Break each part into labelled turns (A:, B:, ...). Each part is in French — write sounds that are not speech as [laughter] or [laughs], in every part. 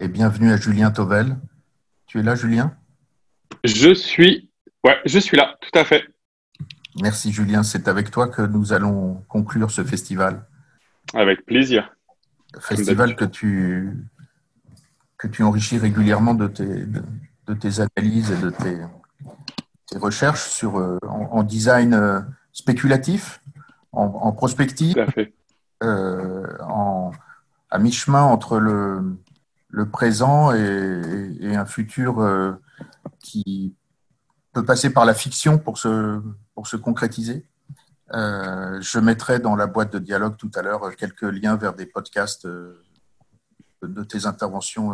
A: et bienvenue à Julien Tovel. Tu es là, Julien?
B: Je suis, ouais, je suis là, tout à fait.
A: Merci, Julien. C'est avec toi que nous allons conclure ce festival.
B: Avec plaisir.
A: Festival que tu, que tu enrichis régulièrement de tes, de, tes analyses et de tes, tes recherches sur, euh, en, design euh, spéculatif, en, prospective,
B: tout à fait.
A: Euh, en, à mi-chemin entre le, le présent et, un futur euh, qui peut passer par la fiction pour se, pour se concrétiser. Euh, je mettrai dans la boîte de dialogue tout à l'heure quelques liens vers des podcasts euh, de tes interventions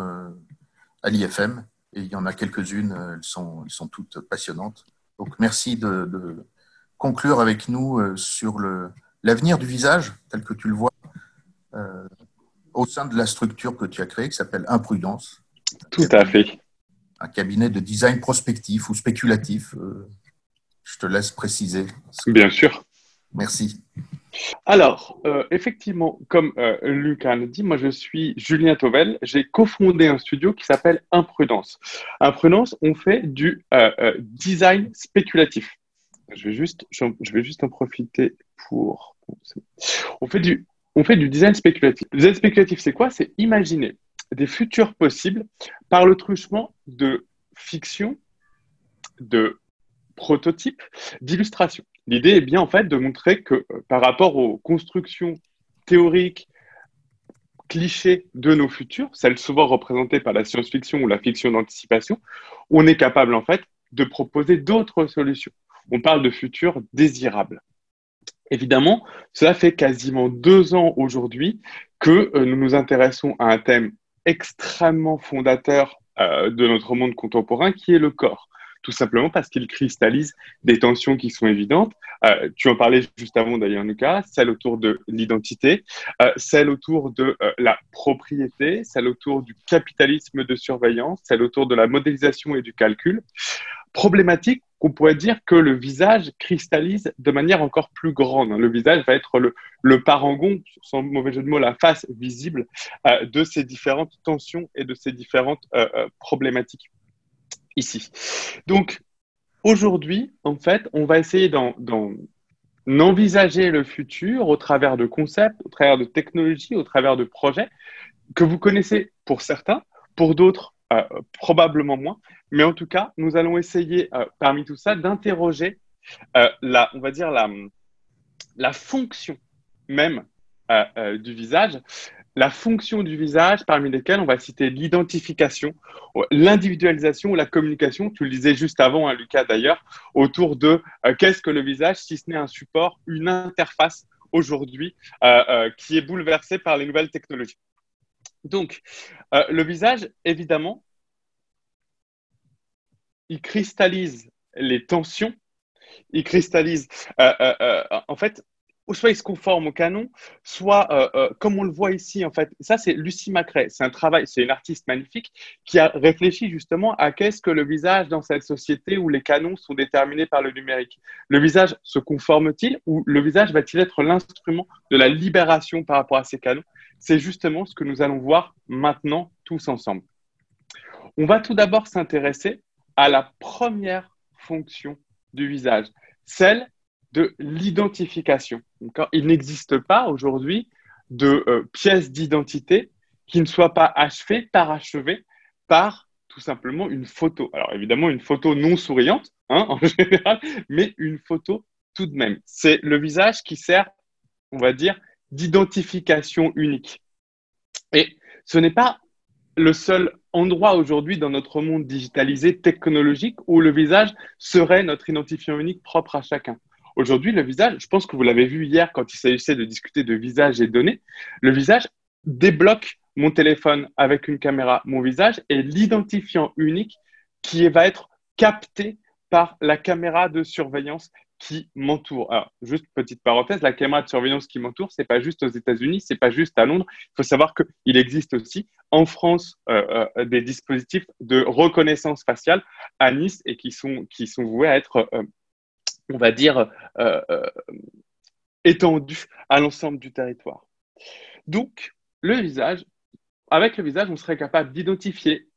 A: à l'IFM. Et il y en a quelques-unes, elles sont, elles sont toutes passionnantes. Donc merci de, de conclure avec nous sur l'avenir du visage tel que tu le vois au sein de la structure que tu as créée qui s'appelle Imprudence.
B: Tout à fait.
A: Un cabinet de design prospectif ou spéculatif. Euh, je te laisse préciser.
B: Bien sûr.
A: Merci.
B: Alors, euh, effectivement, comme euh, Lucas l'a dit, moi je suis Julien Tovel. J'ai cofondé un studio qui s'appelle Imprudence. Imprudence, on fait du design spéculatif. Je vais, juste, je vais juste en profiter pour. On fait du on fait du design spéculatif. Le design spéculatif, c'est quoi? C'est imaginer des futurs possibles par le truchement de fiction, de prototypes, d'illustrations. L'idée est bien en fait de montrer que euh, par rapport aux constructions théoriques, clichés de nos futurs, celles souvent représentées par la science-fiction ou la fiction d'anticipation, on est capable en fait de proposer d'autres solutions. On parle de futurs désirables. Évidemment, cela fait quasiment deux ans aujourd'hui que euh, nous nous intéressons à un thème extrêmement fondateur euh, de notre monde contemporain qui est le corps. Tout simplement parce qu'il cristallise des tensions qui sont évidentes. Euh, tu en parlais juste avant d'ailleurs, Lucas, celle autour de l'identité, celle autour de la propriété, celle autour du capitalisme de surveillance, celle autour de la modélisation et du calcul problématique qu'on pourrait dire que le visage cristallise de manière encore plus grande. Le visage va être le, parangon, sans mauvais jeu de mots, la face visible euh, de ces différentes tensions et de ces différentes euh, euh, problématiques ici. Donc, aujourd'hui, en fait, on va essayer d'envisager le futur au travers de concepts, au travers de technologies, au travers de projets que vous connaissez pour certains, pour d'autres euh, probablement moins. Mais en tout cas, nous allons essayer, euh, parmi tout ça, d'interroger euh, la, on va dire la, la fonction même du visage, la fonction du visage, parmi lesquelles on va citer l'identification, l'individualisation la communication. Tu le disais juste avant, hein, Lucas d'ailleurs, autour de qu'est-ce que le visage, si ce n'est un support, une interface aujourd'hui qui est bouleversée par les nouvelles technologies. Donc, euh, le visage, évidemment, il cristallise les tensions, il cristallise, euh, euh, en fait, soit il se conforme au canon, soit, comme on le voit ici, en fait, ça c'est Lucie Macrae, c'est un travail, c'est une artiste magnifique qui a réfléchi justement à qu'est-ce que le visage dans cette société où les canons sont déterminés par le numérique. Le visage se conforme-t-il ou le visage va-t-il être l'instrument de la libération par rapport à ces canons? C'est justement ce que nous allons voir maintenant tous ensemble. On va tout d'abord s'intéresser à la première fonction du visage, celle de l'identification. Il n'existe pas aujourd'hui de euh, pièce d'identité qui ne soit pas achevée, parachevée par tout simplement une photo. Alors évidemment, une photo non souriante hein, [laughs] en général, mais une photo tout de même. C'est le visage qui sert, on va dire, d'identification unique. Et ce n'est pas le seul endroit aujourd'hui dans notre monde digitalisé, technologique, où le visage serait notre identifiant unique propre à chacun. Aujourd'hui, le visage, je pense que vous l'avez vu hier quand il s'agissait de discuter de visage et données, le visage débloque mon téléphone avec une caméra, mon visage, et l'identifiant unique qui va être capté par la caméra de surveillance qui m'entoure. Alors, juste petite parenthèse, la caméra de surveillance qui m'entoure, c'est pas juste aux États-Unis, c'est pas juste à Londres. Il faut savoir qu'il existe aussi en France euh, euh, des dispositifs de reconnaissance faciale à Nice et qui sont, qui sont voués à être, euh, on va dire, étendus à l'ensemble du territoire. Donc, le visage, avec le visage, on serait capable d'identifier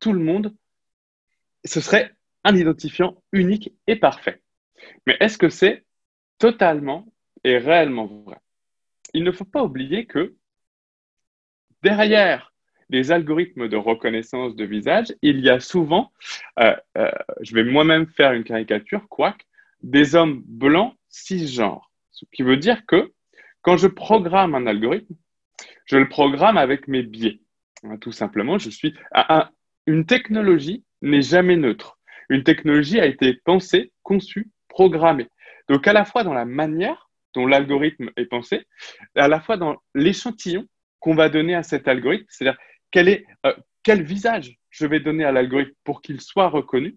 B: tout le monde. Ce serait un identifiant unique et parfait. Mais est-ce que c'est totalement et réellement vrai? Il ne faut pas oublier que derrière les algorithmes de reconnaissance de visage, il y a souvent, euh, euh, je vais moi-même faire une caricature, quoique, des hommes blancs cisgenres. Ce qui veut dire que quand je programme un algorithme, je le programme avec mes biais. Hein, tout simplement, je suis. une technologie n'est jamais neutre. Une technologie a été pensée, conçue, programmée. Donc, à la fois dans la manière dont l'algorithme est pensé, à la fois dans l'échantillon qu'on va donner à cet algorithme, c'est-à-dire quel, euh, quel visage je vais donner à l'algorithme pour qu'il soit reconnu.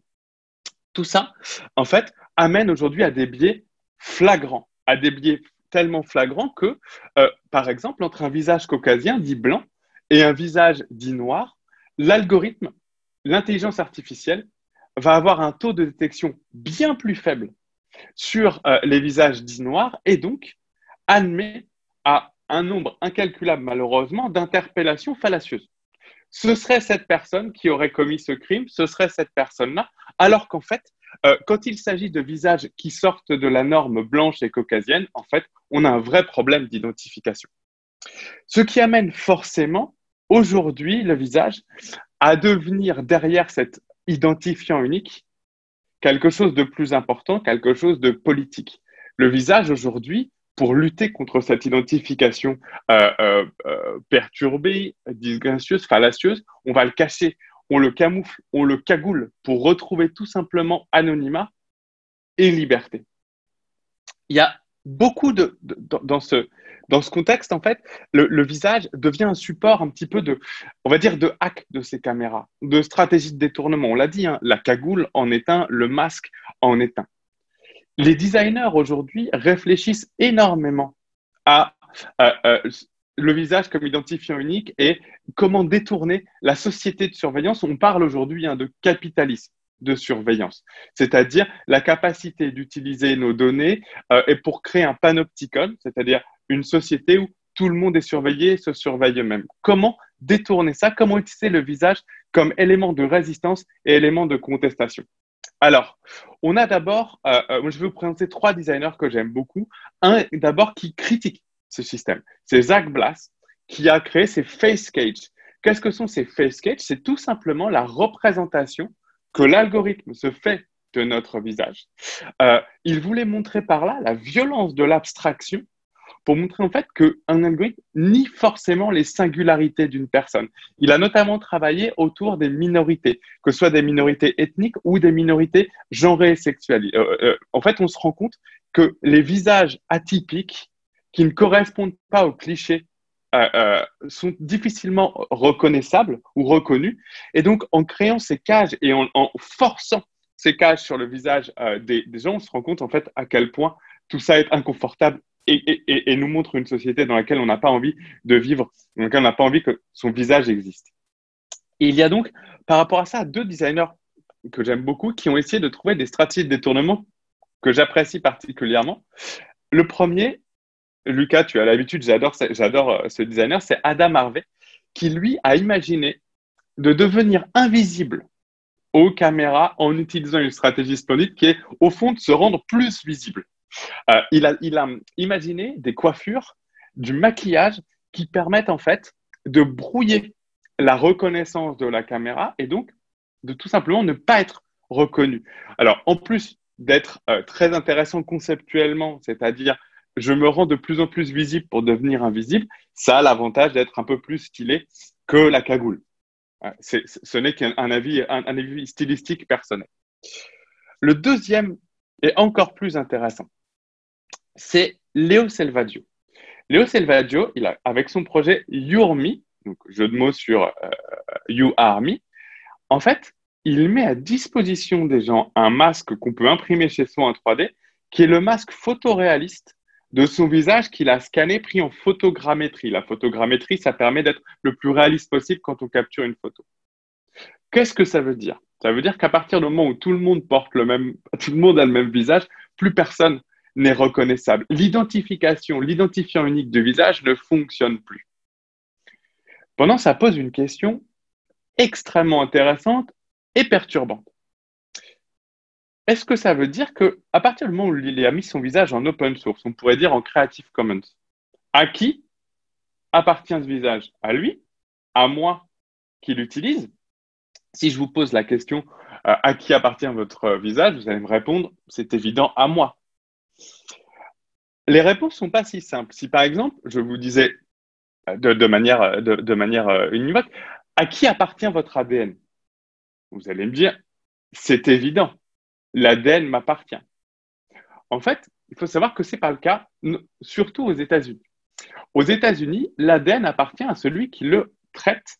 B: Tout ça, en fait, amène aujourd'hui à des biais flagrants, à des biais tellement flagrants que, euh, par exemple, entre un visage caucasien dit blanc et un visage dit noir, l'algorithme, l'intelligence artificielle va avoir un taux de détection bien plus faible sur euh, les visages dits noirs et donc admet à un nombre incalculable malheureusement d'interpellations fallacieuses. Ce serait cette personne qui aurait commis ce crime, ce serait cette personne-là, alors qu'en fait, euh, quand il s'agit de visages qui sortent de la norme blanche et caucasienne, en fait, on a un vrai problème d'identification. Ce qui amène forcément aujourd'hui le visage à devenir derrière cet identifiant unique quelque chose de plus important, quelque chose de politique. Le visage aujourd'hui, pour lutter contre cette identification euh, euh, perturbée, disgracieuse, fallacieuse, on va le cacher, on le camoufle, on le cagoule pour retrouver tout simplement anonymat et liberté. Il y a beaucoup de, dans, ce, dans contexte, en fait, le, visage devient un support un petit peu de, on va dire, de hack de ces caméras, de stratégie de détournement. On l'a dit, hein, la cagoule en est un, le masque en est un. Les designers aujourd'hui réfléchissent énormément à le visage comme identifiant unique et comment détourner la société de surveillance. On parle aujourd'hui hein, de capitalisme de surveillance, c'est-à-dire la capacité d'utiliser nos données euh, et pour créer un panopticon, c'est-à-dire une société où tout le monde est surveillé et se surveille eux-mêmes. Comment détourner ça? Comment utiliser le visage comme élément de résistance et élément de contestation? Alors, on a d'abord, euh, euh, je vais vous présenter trois designers que j'aime beaucoup. Un d'abord qui critique système. C'est Zach Blass qui a créé ces face cages. Qu'est-ce que sont ces face cages? C'est tout simplement la représentation que l'algorithme se fait de notre visage. Euh, il voulait montrer par là la violence de l'abstraction pour montrer en fait qu'un algorithme nie forcément les singularités d'une personne. Il a notamment travaillé autour des minorités, que ce soit des minorités ethniques ou des minorités genrées et sexuelles. Euh, euh, en fait, on se rend compte que les visages atypiques qui ne correspondent pas aux clichés sont difficilement reconnaissables ou reconnus. Et donc, en créant ces cages et en, forçant ces cages sur le visage euh, des, gens, on se rend compte en fait à quel point tout ça est inconfortable et, nous montre une société dans laquelle on n'a pas envie de vivre, dans laquelle on n'a pas envie que son visage existe. il y a donc, par rapport à ça, deux designers que j'aime beaucoup qui ont essayé de trouver des stratégies de détournement que j'apprécie particulièrement. Le premier, Lucas, tu as l'habitude, j'adore, euh, ce designer, c'est Adam Harvey, qui lui a imaginé de devenir invisible aux caméras en utilisant une stratégie splendide qui est au fond de se rendre plus visible. Euh, il, a, il a imaginé des coiffures, du maquillage qui permettent en fait de brouiller la reconnaissance de la caméra et donc de tout simplement ne pas être reconnu. Alors en plus d'être euh, très intéressant conceptuellement, c'est-à-dire je me rends de plus en plus visible pour devenir invisible, ça a l'avantage d'être un peu plus stylé que la cagoule. Ce n'est qu'un avis, un, stylistique personnel. Le deuxième est encore plus intéressant. C'est Léo Selvaggio. Léo Selvaggio, avec son projet YourMe, donc jeu de mots sur euh, You Are en fait, il met à disposition des gens un masque qu'on peut imprimer chez soi en 3D, qui est le masque photoréaliste de son visage qu'il a scanné, pris en photogrammétrie. La photogrammétrie, ça permet d'être le plus réaliste possible quand on capture une photo. Qu'est-ce que ça veut dire? Ça veut dire qu'à partir du moment où tout le monde porte le même, [laughs] tout le monde a le même visage, plus personne n'est reconnaissable. L'identification, l'identifiant unique du visage ne fonctionne plus. Pendant, ça pose une question extrêmement intéressante et perturbante. Est-ce que ça veut dire que à partir du moment où il a mis son visage en open source, on pourrait dire en Creative Commons, à qui appartient ce visage? À lui? À moi qui l'utilise? Si je vous pose la question euh, à qui appartient votre visage, vous allez me répondre c'est évident à moi. Les réponses ne sont pas si simples. Si par exemple, je vous disais euh, de, manière, de, manière euh, univoque, à qui appartient votre ADN Vous allez me dire, c'est évident, l'ADN m'appartient. En fait, il faut savoir que ce n'est pas le cas, surtout aux États-Unis. Aux États-Unis, l'ADN appartient à celui qui le traite,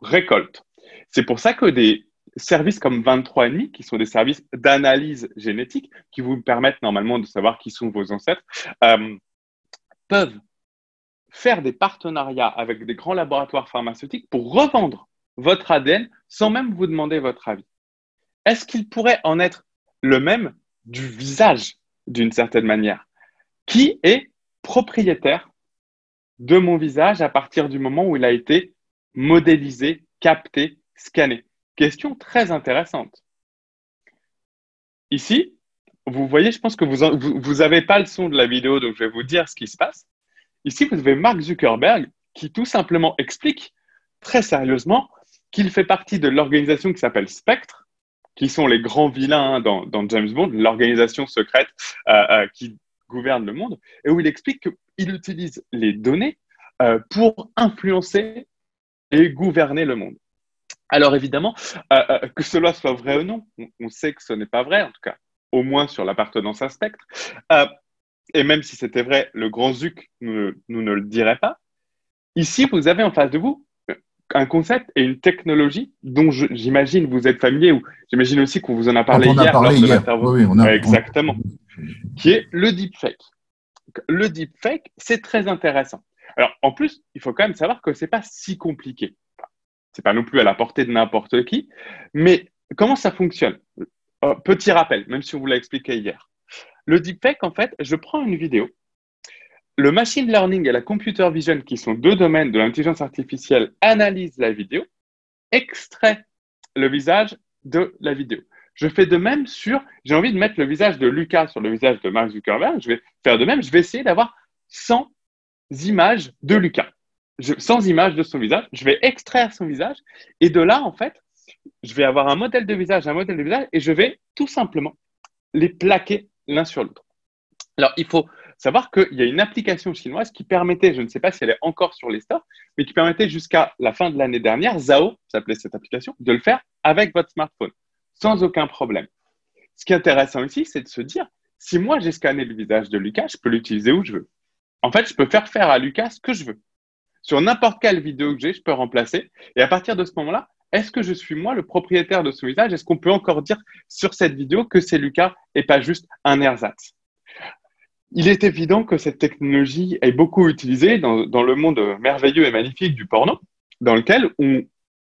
B: récolte. C'est pour ça que des services comme 23andMe, qui sont des services d'analyse génétique, qui vous permettent normalement de savoir qui sont vos ancêtres, euh, peuvent faire des partenariats avec des grands laboratoires pharmaceutiques pour revendre votre ADN sans même vous demander votre avis. Est-ce qu'il pourrait en être le même du visage d'une certaine manière Qui est propriétaire de mon visage à partir du moment où il a été modélisé, capté, scanné? Question très intéressante. Ici, vous voyez, je pense que vous n'avez pas le son de la vidéo, donc je vais vous dire ce qui se passe. Ici, vous avez Mark Zuckerberg qui tout simplement explique très sérieusement qu'il fait partie de l'organisation qui s'appelle Spectre, qui sont les grands vilains dans, James Bond, l'organisation secrète euh, euh, qui gouverne le monde, et où il explique qu'il utilise les données euh, pour influencer et gouverner le monde. Alors évidemment, que cela soit vrai ou non, on, sait que ce n'est pas vrai, en tout cas, au moins sur l'appartenance à Spectre et même si c'était vrai, le grand Zuc nous, ne le dirait pas. Ici, vous avez en face de vous un concept et une technologie dont j'imagine vous êtes familier ou j'imagine aussi qu'on vous en a parlé hier.
A: Parlé hier. Oui,
B: on a, Exactement. Qui est le deepfake. Le deepfake, c'est très intéressant. Alors, en plus, il faut quand même savoir que ce n'est pas si compliqué. Ce n'est pas non plus à la portée de n'importe qui. Mais comment ça fonctionne? Euh, Petit rappel, même si on vous l'a expliqué hier. Le deepfake, en fait, je prends une vidéo. Le machine learning et la computer vision, qui sont deux domaines de l'intelligence artificielle, analysent la vidéo, extrait le visage de la vidéo. Je fais de même sur, j'ai envie de mettre le visage de Lucas sur le visage de Mark Zuckerberg, je vais faire de même, je vais essayer d'avoir 100 images de Lucas, 100 images de son visage, je vais extraire son visage, et de là, en fait, je vais avoir un modèle de visage, un modèle de visage, et je vais tout simplement les plaquer l'un sur l'autre. Alors, il faut savoir qu'il y a une application chinoise qui permettait, je ne sais pas si elle est encore sur les stores, mais qui permettait jusqu'à la fin de l'année dernière, Zao s'appelait cette application, de le faire avec votre smartphone, sans aucun problème. Ce qui est intéressant ici, c'est de se dire, si moi j'ai scanné le visage de Lucas, je peux l'utiliser où je veux. En fait, je peux faire faire à Lucas ce que je veux. Sur n'importe quelle vidéo que j'ai, je peux remplacer. Et à partir de ce moment-là, est-ce que je suis moi le propriétaire de ce visage? Est-ce qu'on peut encore dire sur cette vidéo que c'est Lucas et pas juste un ersatz? Il est évident que cette technologie est beaucoup utilisée dans, le monde merveilleux et magnifique du porno, dans lequel on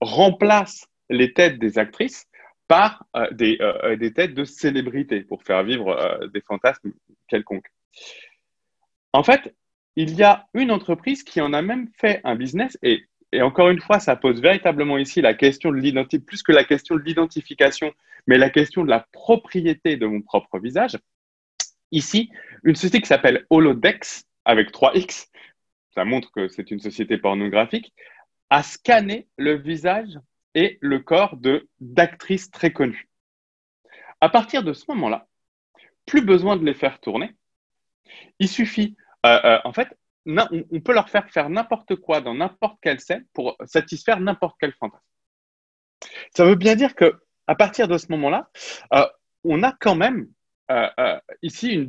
B: remplace les têtes des actrices par euh, euh, des, têtes de célébrités pour faire vivre euh, des fantasmes quelconques. En fait, il y a une entreprise qui en a même fait un business et encore une fois, ça pose véritablement ici la question de l'identité, plus que la question de l'identification, mais la question de la propriété de mon propre visage. Ici, une société qui s'appelle Holodex, avec 3X, ça montre que c'est une société pornographique, a scanné le visage et le corps d'actrices très connues. À partir de ce moment-là, plus besoin de les faire tourner. Il suffit, euh, euh, en fait, on peut leur faire faire n'importe quoi dans n'importe quelle scène pour satisfaire n'importe quel fantasme. Ça veut bien dire que à partir de ce moment-là, euh, on a quand même euh, euh, ici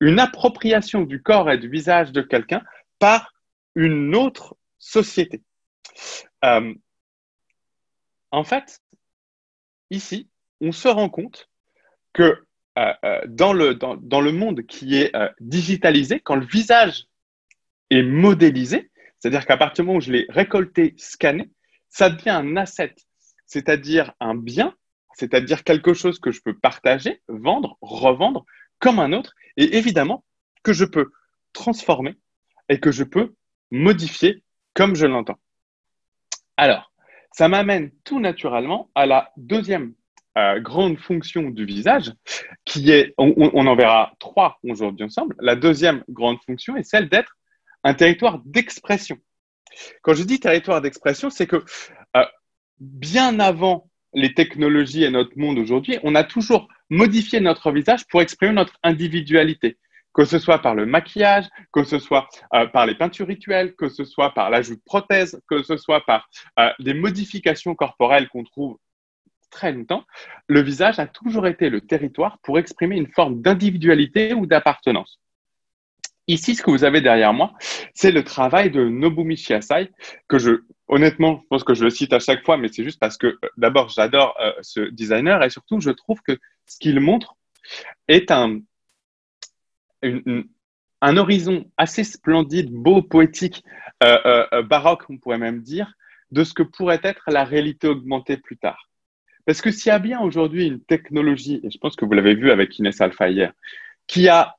B: une, appropriation du corps et du visage de quelqu'un par une autre société. en fait, ici, on se rend compte que dans, le, dans, le monde qui est digitalisé, quand le visage est modélisé, c'est-à-dire qu'à partir du moment où je l'ai récolté, scanné, ça devient un asset, c'est-à-dire un bien, c'est-à-dire quelque chose que je peux partager, vendre, revendre comme un autre, et évidemment que je peux transformer et que je peux modifier comme je l'entends. Alors, ça m'amène tout naturellement à la deuxième euh, grande fonction du visage, qui est, on, en verra trois aujourd'hui ensemble. La deuxième grande fonction est celle d'être un territoire d'expression. Quand je dis territoire d'expression, c'est que euh, bien avant les technologies et notre monde aujourd'hui, on a toujours modifié notre visage pour exprimer notre individualité que ce soit par le maquillage, que ce soit euh, par les peintures rituelles, que ce soit par l'ajout de prothèses, que ce soit par des modifications corporelles qu'on trouve très longtemps, le visage a toujours été le territoire pour exprimer une forme d'individualité ou d'appartenance. Ici, ce que vous avez derrière moi, c'est le travail de Nobumi Shiasai, que je, honnêtement, je pense que je le cite à chaque fois, mais c'est juste parce que euh, d'abord, j'adore euh, ce designer et surtout, je trouve que ce qu'il montre est un, un horizon assez splendide, beau, poétique, euh, baroque, on pourrait même dire, de ce que pourrait être la réalité augmentée plus tard. Parce que s'il y a bien aujourd'hui une technologie, et je pense que vous l'avez vu avec Inès Alpha hier, qui, a,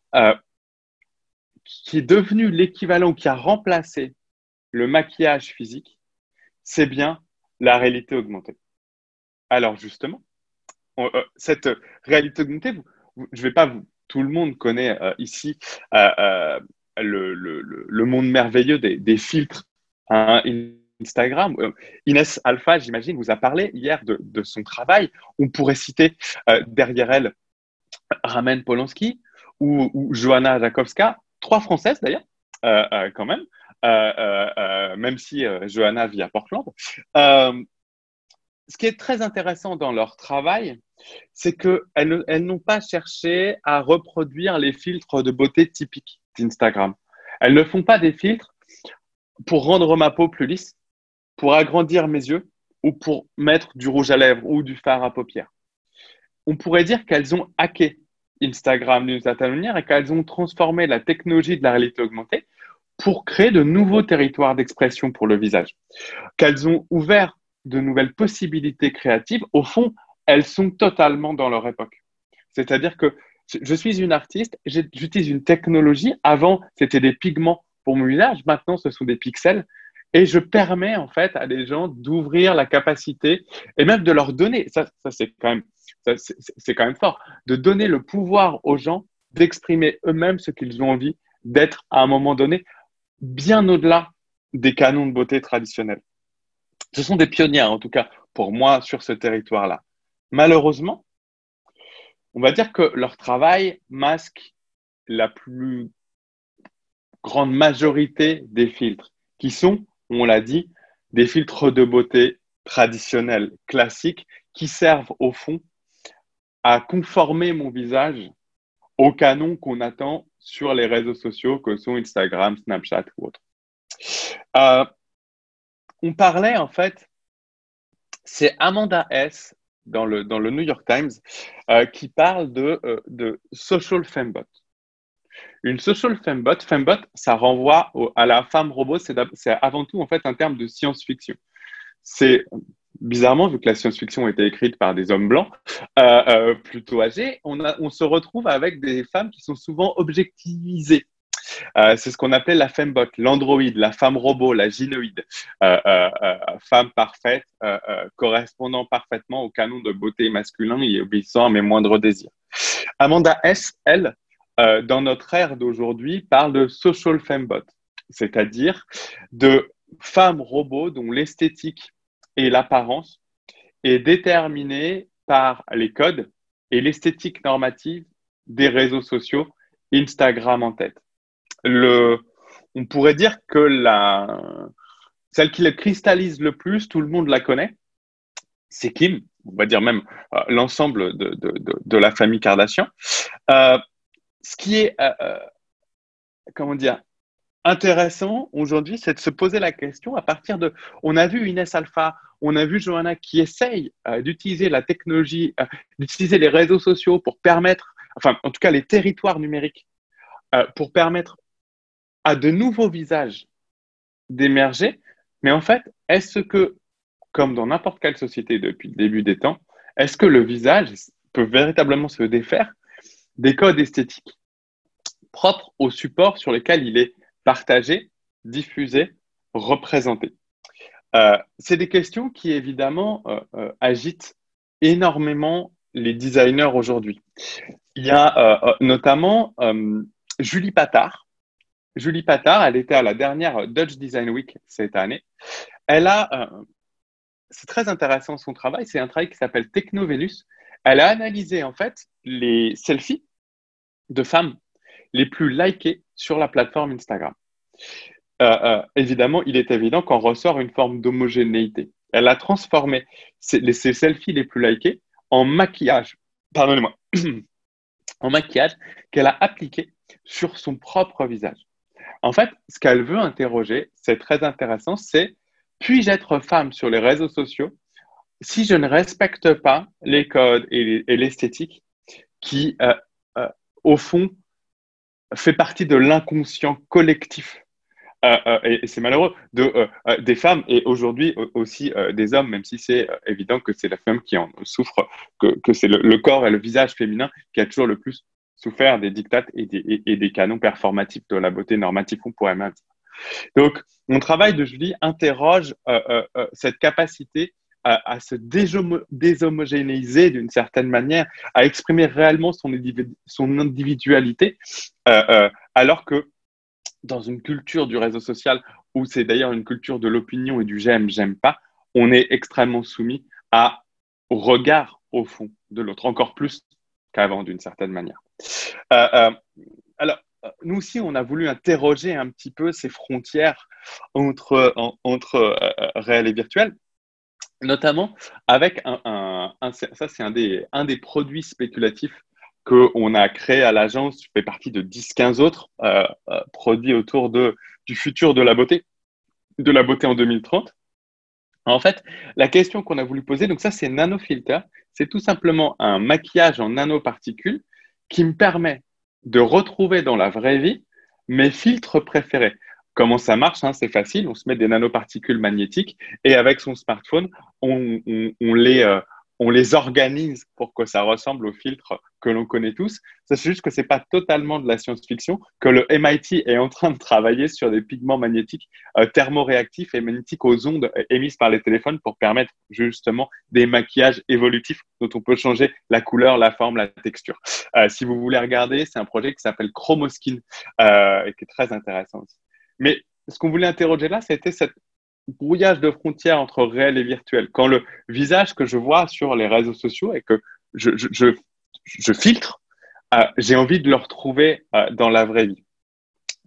B: qui est devenue l'équivalent, qui a remplacé le maquillage physique, c'est bien la réalité augmentée. Alors justement, euh, cette réalité augmentée, je ne vais pas vous, tout le monde connaît euh, ici le, monde merveilleux des, filtres. Hein, Instagram. Euh, Inès Alpha, j'imagine, vous a parlé hier de, son travail. On pourrait citer euh, derrière elle Ramen Polanski ou, Johanna Jakowska, trois Françaises d'ailleurs, euh, quand même, même si Johanna vit à Portland. ce qui est très intéressant dans leur travail, c'est qu'elles elles, n'ont pas cherché à reproduire les filtres de beauté typiques d'Instagram. Elles ne font pas des filtres pour rendre ma peau plus lisse pour agrandir mes yeux ou pour mettre du rouge à lèvres ou du fard à paupières. On pourrait dire qu'elles ont hacké Instagram d'une certaine manière et qu'elles ont transformé la technologie de la réalité augmentée pour créer de nouveaux territoires d'expression pour le visage. Qu'elles ont ouvert de nouvelles possibilités créatives. Au fond, elles sont totalement dans leur époque. C'est-à-dire que je suis une artiste, j'utilise une technologie. Avant, c'était des pigments pour mon visage. Maintenant, ce sont des pixels. Et je permets en fait à des gens d'ouvrir la capacité et même de leur donner, ça, ça c'est quand même, c'est quand même fort, de donner le pouvoir aux gens d'exprimer eux-mêmes ce qu'ils ont envie d'être à un moment donné, bien au-delà des canons de beauté traditionnels. Ce sont des pionniers, en tout cas pour moi, sur ce territoire-là. Malheureusement, on va dire que leur travail masque la plus grande majorité des filtres, qui sont on l'a dit, des filtres de beauté traditionnels, classiques, qui servent au fond à conformer mon visage au canon qu'on attend sur les réseaux sociaux que sont Instagram, Snapchat ou autres. Euh, on parlait en fait, c'est Amanda S dans le, New York Times euh, qui parle de, euh, social fembot. Une social fembot, fembot, ça renvoie à la femme robot, c'est avant tout en fait un terme de science-fiction. C'est bizarrement, vu que la science-fiction a été écrite par des hommes blancs euh, euh, plutôt âgés, on, se retrouve avec des femmes qui sont souvent objectivisées. Euh, c'est ce qu'on appelle la fembot, l'androïde, la femme robot, la gynoïde, femme parfaite, correspondant parfaitement au canon de beauté masculin et obéissant à mes moindres désirs. Amanda S, elle, euh, dans notre ère d'aujourd'hui, parle de social fembot, c'est-à-dire de femmes robots dont l'esthétique et l'apparence est déterminée par les codes et l'esthétique normative des réseaux sociaux, Instagram en tête. On pourrait dire que la, celle qui le cristallise le plus, tout le monde la connaît, c'est Kim, on va dire même euh, l'ensemble de, de, de, la famille Kardashian. Euh, ce qui est, euh, euh, comment dire, intéressant aujourd'hui, c'est de se poser la question à partir de. On a vu Inès Alpha, on a vu Johanna qui essaye euh, d'utiliser la technologie, d'utiliser les réseaux sociaux pour permettre, enfin, en tout cas, les territoires numériques, pour permettre à de nouveaux visages d'émerger. Mais en fait, est-ce que, comme dans n'importe quelle société depuis le début des temps, est-ce que le visage peut véritablement se défaire des codes esthétiques propres au support sur lequel il est partagé, diffusé, représenté. c'est des questions qui évidemment agitent énormément les designers aujourd'hui. Il y a notamment Julie Patard. Julie Patard, elle était à la dernière Dutch Design Week cette année. Elle a, c'est très intéressant son travail, c'est un travail qui s'appelle Techno Venus. Elle a analysé en fait les selfies de femmes les plus likées sur la plateforme Instagram. Euh, euh, évidemment, il est évident qu'on ressort une forme d'homogénéité. Elle a transformé ces, selfies les plus likées en maquillage, pardonnez-moi, [clears throat] en maquillage qu'elle a appliqué sur son propre visage. En fait, ce qu'elle veut interroger, c'est très intéressant, c'est puis-je être femme sur les réseaux sociaux? Si je ne respecte pas les codes et l'esthétique qui, euh, euh, au fond, fait partie de l'inconscient collectif euh, et, c'est malheureux de, des femmes et aujourd'hui aussi des hommes, même si c'est évident que c'est la femme qui en souffre, que, c'est le, corps et le visage féminin qui a toujours le plus souffert des dictates et des, et des canons performatifs de la beauté normative, on pourrait même dire. Donc, mon travail de Julie interroge cette capacité à, se déshomogénéiser d'une certaine manière, à exprimer réellement son, individualité, alors que dans une culture du réseau social, où c'est d'ailleurs une culture de l'opinion et du j'aime, j'aime pas, on est extrêmement soumis à, au regard au fond de l'autre, encore plus qu'avant d'une certaine manière. alors, nous aussi, on a voulu interroger un petit peu ces frontières entre, entre euh, réel et virtuel, notamment avec un, ça c'est un des, produits spéculatifs qu'on a créé à l'agence, fait partie de 10-15 autres euh, euh, produits autour de, du futur de la beauté, de la beauté en 2030. En fait, la question qu'on a voulu poser, donc ça c'est nanofilter, c'est tout simplement un maquillage en nanoparticules qui me permet de retrouver dans la vraie vie mes filtres préférés. Comment ça marche hein, C'est facile, on se met des nanoparticules magnétiques et avec son smartphone, on, les, euh, les organise pour que ça ressemble aux filtres que l'on connaît tous. C'est juste que ce n'est pas totalement de la science-fiction, que le MIT est en train de travailler sur des pigments magnétiques euh, thermoréactifs et magnétiques aux ondes émises par les téléphones pour permettre justement des maquillages évolutifs dont on peut changer la couleur, la forme, la texture. Euh, si vous voulez regarder, c'est un projet qui s'appelle Chromoskin euh, et qui est très intéressant aussi. Mais ce qu'on voulait interroger là, c'était cette brouillage de frontières entre réel et virtuel. Quand le visage que je vois sur les réseaux sociaux et que je, je, je, filtre, euh, j'ai envie de le retrouver euh, dans la vraie vie.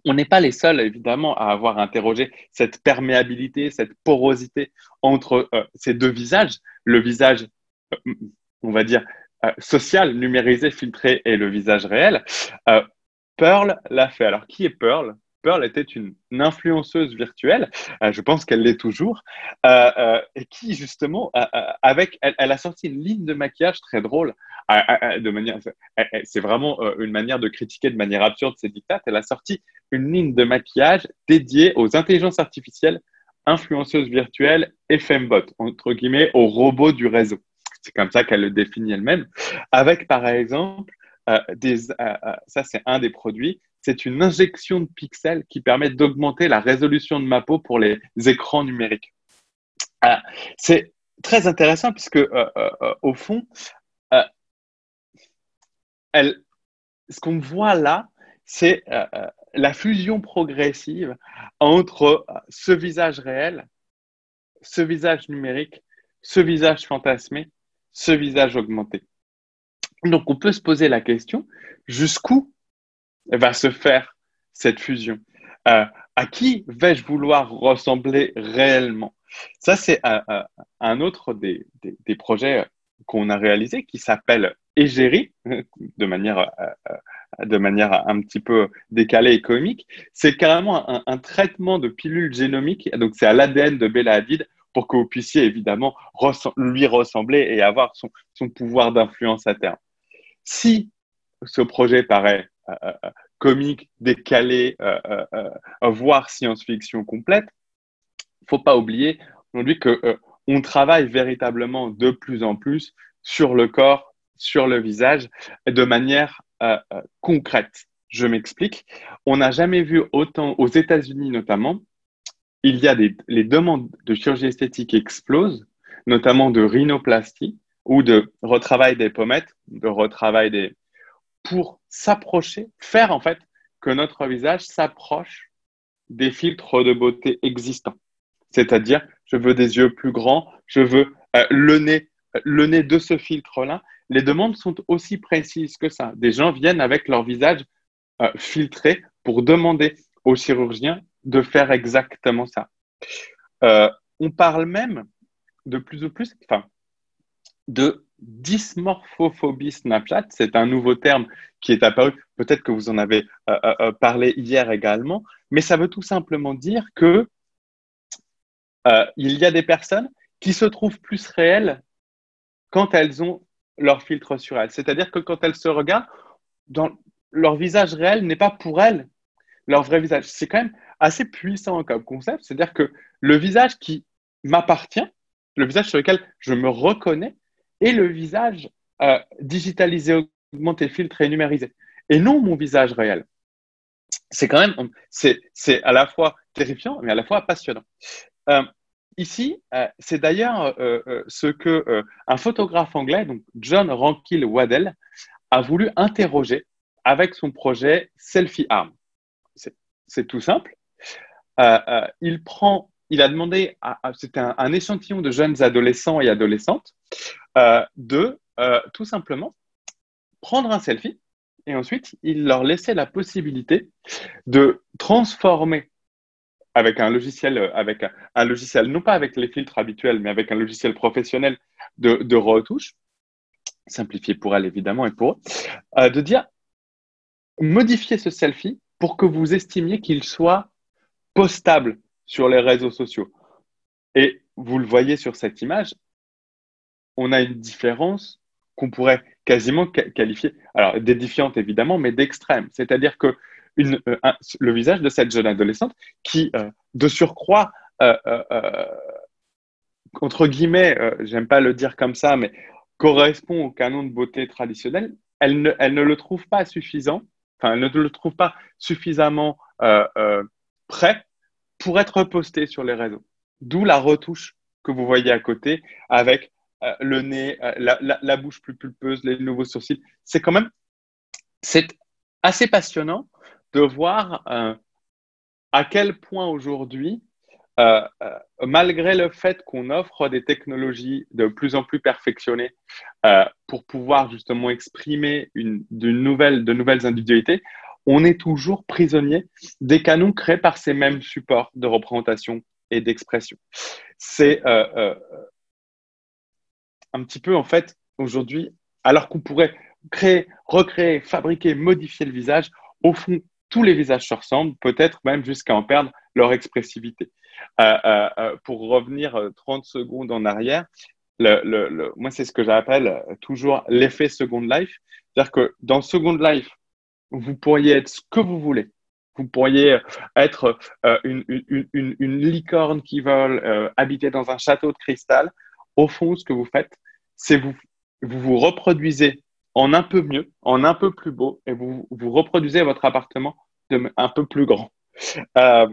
B: On n'est pas les seuls, évidemment, à avoir interrogé cette perméabilité, cette porosité entre euh, ces deux visages, le visage, on va dire, social, numérisé, filtré et le visage réel. Pearl l'a fait. Alors, qui est Pearl? Pearl était une, influenceuse virtuelle, euh, je pense qu'elle l'est toujours, euh, euh, et qui justement, avec, elle, a sorti une ligne de maquillage très drôle. de manière, c'est vraiment une manière de critiquer de manière absurde ces dictats. Elle a sorti une ligne de maquillage dédiée aux intelligences artificielles, influenceuses virtuelles et fembot, entre guillemets, aux robots du réseau. C'est comme ça qu'elle le définit elle-même. Avec, par exemple, des, ça c'est un des produits, c'est une injection de pixels qui permet d'augmenter la résolution de ma peau pour les écrans numériques. Euh, c'est très intéressant puisque, euh, euh, au fond, ce qu'on voit là, c'est la fusion progressive entre ce visage réel, ce visage numérique, ce visage fantasmé, ce visage augmenté. Donc, on peut se poser la question, jusqu'où va se faire cette fusion euh, À qui vais-je vouloir ressembler réellement? Ça, c'est un, autre des, projets qu'on a réalisé qui s'appelle Égérie, [laughs] de manière, euh, euh, de manière un petit peu décalée et comique. C'est carrément un, traitement de pilule génomique, donc c'est à l'ADN de Bella Hadid pour que vous puissiez évidemment lui ressembler et avoir son, pouvoir d'influence à terme. Si ce projet paraît euh, euh, comique, décalé, euh, voire science-fiction complète, il faut pas oublier aujourd'hui que on travaille véritablement de plus en plus sur le corps, sur le visage, de manière concrète. Je m'explique. On n'a jamais vu autant, aux États-Unis notamment, il y a des, les demandes de chirurgie esthétique explosent, notamment de rhinoplastie ou de retravail des pommettes, de retravail des, pour s'approcher, faire en fait que notre visage s'approche des filtres de beauté existants. C'est-à-dire, je veux des yeux plus grands, je veux euh, le nez, le nez de ce filtre-là. Les demandes sont aussi précises que ça. Des gens viennent avec leur visage euh, filtré pour demander aux chirurgiens de faire exactement ça. Euh, on parle même de plus en plus, enfin, de dysmorphophobie Snapchat. C'est un nouveau terme qui est apparu. Peut-être que vous en avez euh, parlé hier également, mais ça veut tout simplement dire que il y a des personnes qui se trouvent plus réelles quand elles ont leur filtre sur elles. C'est-à-dire que quand elles se regardent, dans leur visage réel n'est pas pour elles leur vrai visage. C'est quand même assez puissant comme concept. C'est-à-dire que le visage qui m'appartient, le visage sur lequel je me reconnais, est le visage euh, digitalisé, augmenté, filtré, numérisé, et non mon visage réel. C'est quand même, c'est, à la fois terrifiant, mais à la fois passionnant. Euh, ici, euh, c'est d'ailleurs ce que un photographe anglais, donc John Rankill Waddell, a voulu interroger avec son projet Selfie Arm. C'est tout simple. Il prend, il a demandé, c'était un, échantillon de jeunes adolescents et adolescentes, euh, de tout simplement prendre un selfie et ensuite il leur laissait la possibilité de transformer avec un logiciel, avec un, logiciel, non pas avec les filtres habituels, mais avec un logiciel professionnel de, de retouche, simplifié pour elle évidemment et pour eux, de dire modifier ce selfie pour que vous estimiez qu'il soit postable sur les réseaux sociaux. Et vous le voyez sur cette image, on a une différence qu'on pourrait quasiment qualifier, alors d'édifiante évidemment, mais d'extrême. C'est-à-dire que euh, le visage de cette jeune adolescente qui, euh, de surcroît, euh, entre guillemets, j'aime pas le dire comme ça, mais correspond au canon de beauté traditionnel, elle ne, elle ne le trouve pas suffisant enfin, ne le trouve pas suffisamment prêt pour être posté sur les réseaux. D'où la retouche que vous voyez à côté avec euh, le nez, la, bouche plus pulpeuse, les nouveaux sourcils. C'est quand même, c'est assez passionnant de voir à quel point aujourd'hui euh, euh, malgré le fait qu'on offre des technologies de plus en plus perfectionnées euh, pour pouvoir justement exprimer une, de nouvelles individualités, on est toujours prisonnier des canons créés par ces mêmes supports de représentation et d'expression. C'est un petit peu en fait aujourd'hui, alors qu'on pourrait créer, recréer, fabriquer, modifier le visage, au fond, tous les visages se ressemblent, peut-être même jusqu'à en perdre leur expressivité. Euh, euh, euh, pour revenir 30 secondes en arrière, moi, c'est ce que j'appelle toujours l'effet Second Life. C'est-à-dire que dans Second Life, vous pourriez être ce que vous voulez. Vous pourriez être une, une, licorne qui vole, habiter dans un château de cristal. Au fond, ce que vous faites, c'est vous, vous vous reproduisez en un peu mieux, en un peu plus beau, et vous, vous reproduisez votre appartement un peu plus grand. Euh,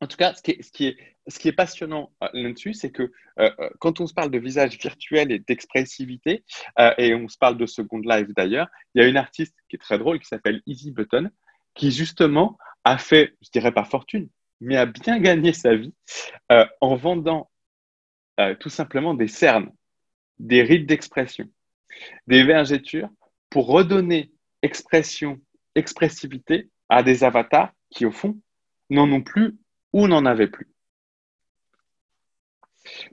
B: en tout cas, ce qui est, passionnant euh, là-dessus, c'est que euh, euh, quand on se parle de visage virtuel et d'expressivité, et on se parle de Second Life d'ailleurs, il y a une artiste qui est très drôle qui s'appelle Easy Button, qui justement a fait, je dirais pas fortune, mais a bien gagné sa vie en vendant tout simplement des cernes, des rides d'expression, des vergetures pour redonner expression, expressivité à des avatars qui, au fond, n'en ont plus ou n'en avait plus.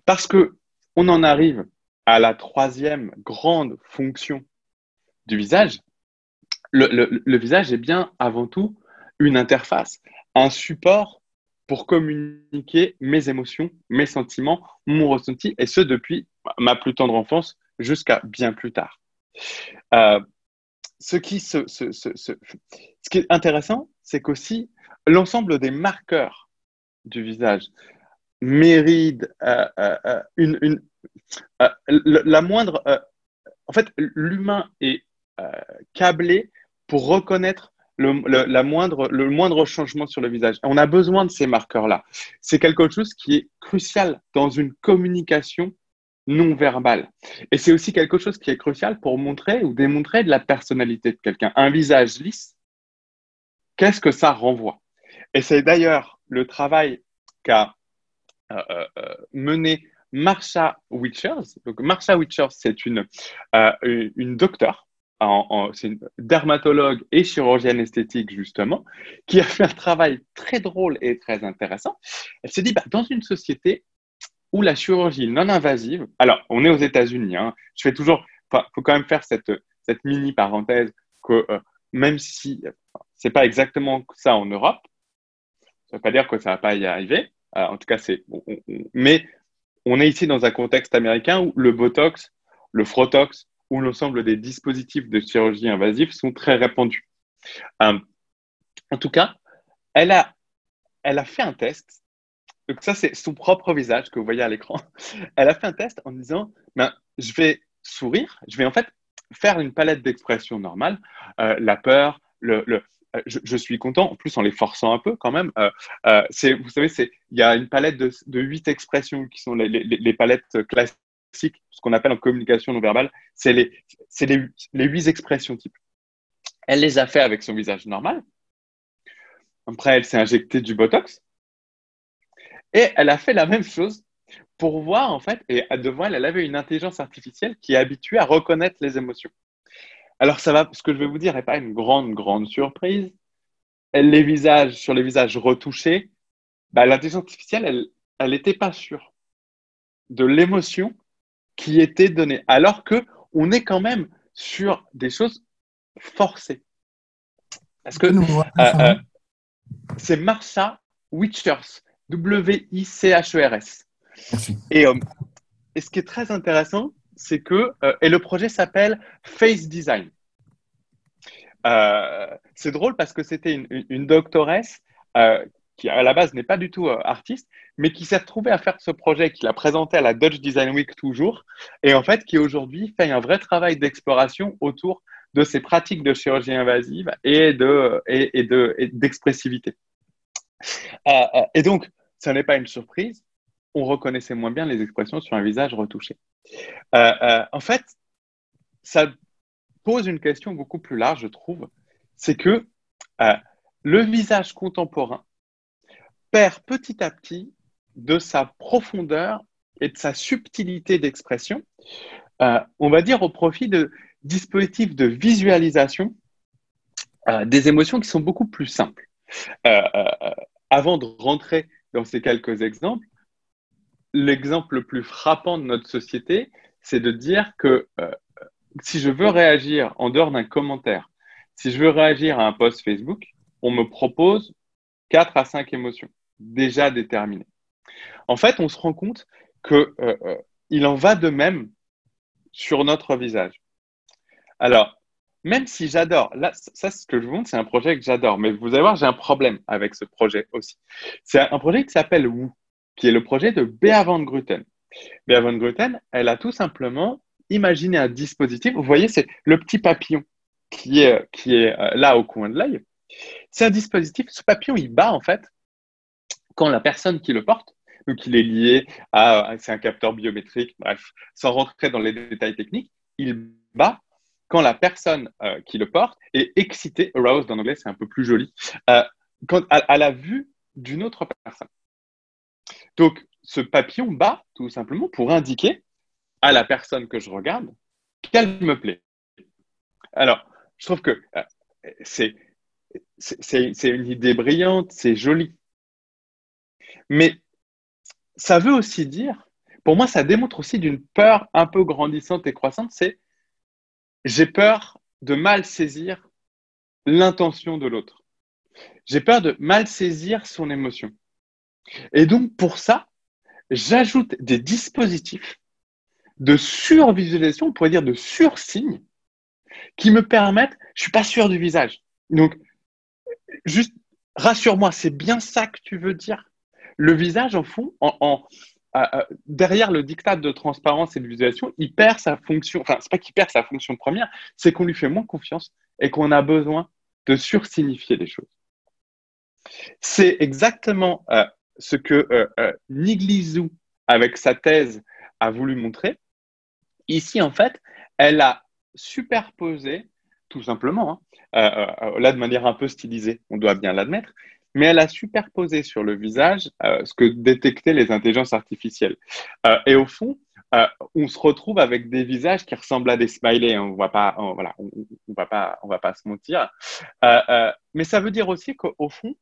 B: Parce que on en arrive à la troisième grande fonction du visage. Le, visage est bien avant tout une interface, un support pour communiquer mes émotions, mes sentiments, mon ressenti, et ce depuis ma plus tendre enfance jusqu'à bien plus tard. Euh, ce, qui ce qui est intéressant, c'est qu'aussi l'ensemble des marqueurs du visage mérite euh, euh, euh, une, la moindre. en fait, l'humain est câblé pour reconnaître le, la moindre, le moindre changement sur le visage. On a besoin de ces marqueurs-là. C'est quelque chose qui est crucial dans une communication non verbale. Et c'est aussi quelque chose qui est crucial pour montrer ou démontrer de la personnalité de quelqu'un. Un visage lisse, qu'est-ce que ça renvoie? Et c'est d'ailleurs le travail qu'a euh, euh, euh, mené Marsha Witchers. Donc, Marsha Witchers, c'est une, une docteure c'est une dermatologue et chirurgienne esthétique justement, qui a fait un travail très drôle et très intéressant. Elle s'est dit, bah, dans une société où la chirurgie non invasive, alors on est aux États-Unis, hein, je fais toujours, faut quand même faire cette, cette mini parenthèse que même si c'est pas exactement ça en Europe, ça ne veut pas dire que ça va pas y arriver. Euh, en tout cas, c'est. mais on est ici dans un contexte américain où le Botox, le Frotox ou l'ensemble des dispositifs de chirurgie invasive sont très répandus. Euh, en tout cas, elle a, elle a fait un test. Donc ça, c'est son propre visage que vous voyez à l'écran. [laughs] Elle a fait un test en disant, ben, je vais sourire, je vais en fait faire une palette d'expressions normales, euh, la peur, le, je, suis content, en plus en les forçant un peu quand même. Euh, euh, vous savez, il y a une palette de, huit expressions qui sont les, palettes classiques, ce qu'on appelle en communication non verbale, c'est les, les, huit expressions type. Elle les a fait avec son visage normal. Après, elle s'est injectée du Botox. Et elle a fait la même chose pour voir, en fait, et devant elle, elle avait une intelligence artificielle qui est habituée à reconnaître les émotions. Alors, ça va, ce que je vais vous dire n'est pas une grande, grande surprise. Les visages, sur les visages retouchés, bah, l'intelligence artificielle, elle n'était pas sûre de l'émotion qui était donnée, alors que on est quand même sur des choses forcées. Parce que euh, euh, c'est Marsha Witchers, W-I-C-H-E-R-S. Et, euh, et ce qui est très intéressant, c'est que, euh, et le projet s'appelle Face Design. Euh, c'est drôle parce que c'était une, doctoresse euh, qui, à la base, n'est pas du tout artiste, mais qui s'est retrouvée à faire ce projet, qui l'a présenté à la Dutch Design Week toujours, et en fait, qui aujourd'hui fait un vrai travail d'exploration autour de ces pratiques de chirurgie invasive et de et, de d'expressivité. et donc, ce n'est pas une surprise on reconnaissait moins bien les expressions sur un visage retouché. Euh, euh, en fait, ça pose une question beaucoup plus large, je trouve. C'est que euh, le visage contemporain perd petit à petit de sa profondeur et de sa subtilité d'expression, on va dire au profit de dispositifs de visualisation des émotions qui sont beaucoup plus simples. avant de rentrer dans ces quelques exemples, l'exemple le plus frappant de notre société, c'est de dire que euh, si je veux réagir en dehors d'un commentaire, si je veux réagir à un post Facebook, on me propose quatre à cinq émotions déjà déterminées. En fait, on se rend compte que euh, euh, il en va de même sur notre visage. Alors, même si j'adore, là, ça, ce que je vous montre, c'est un projet que j'adore, mais vous allez voir, j'ai un problème avec ce projet aussi. C'est un projet qui s'appelle Woo qui est le projet de Bea van Gruten. Bea van Gruten, elle a tout simplement imaginé un dispositif. Vous voyez, c'est le petit papillon qui est, qui est euh, là au coin de l'œil. C'est un dispositif, ce papillon, il bat en fait quand la personne qui le porte, donc il est lié à, c'est un capteur biométrique, bref, sans rentrer dans les détails techniques, il bat quand la personne euh, qui le porte est excitée, aroused en anglais, c'est un peu plus joli, euh, quand, à la vue d'une autre personne. Donc, ce papillon bat tout simplement pour indiquer à la personne que je regarde qu'elle me plaît. Alors, je trouve que euh, c'est, une idée brillante, c'est joli. Mais ça veut aussi dire, pour moi, ça démontre aussi d'une peur un peu grandissante et croissante, c'est j'ai peur de mal saisir l'intention de l'autre. J'ai peur de mal saisir son émotion. Et donc, pour ça, j'ajoute des dispositifs de survisualisation, on pourrait dire de sursigne, qui me permettent, je suis pas sûr du visage. Donc, juste rassure-moi, c'est bien ça que tu veux dire? Le visage, en fond, en, euh, euh, derrière le dictat de transparence et de visualisation, il perd sa fonction, enfin, c'est pas qu'il perd sa fonction première, c'est qu'on lui fait moins confiance et qu'on a besoin de sursignifier les choses. C'est exactement euh, ce que euh, euh, Niglizou, avec sa thèse, a voulu montrer. Ici, en fait, elle a superposé, tout simplement, hein, là de manière un peu stylisée, on doit bien l'admettre, mais elle a superposé sur le visage ce que détectaient les intelligences artificielles. et au fond, on se retrouve avec des visages qui ressemblent à des smileys. On va pas, on, va pas, va pas se mentir. mais ça veut dire aussi qu'au fond,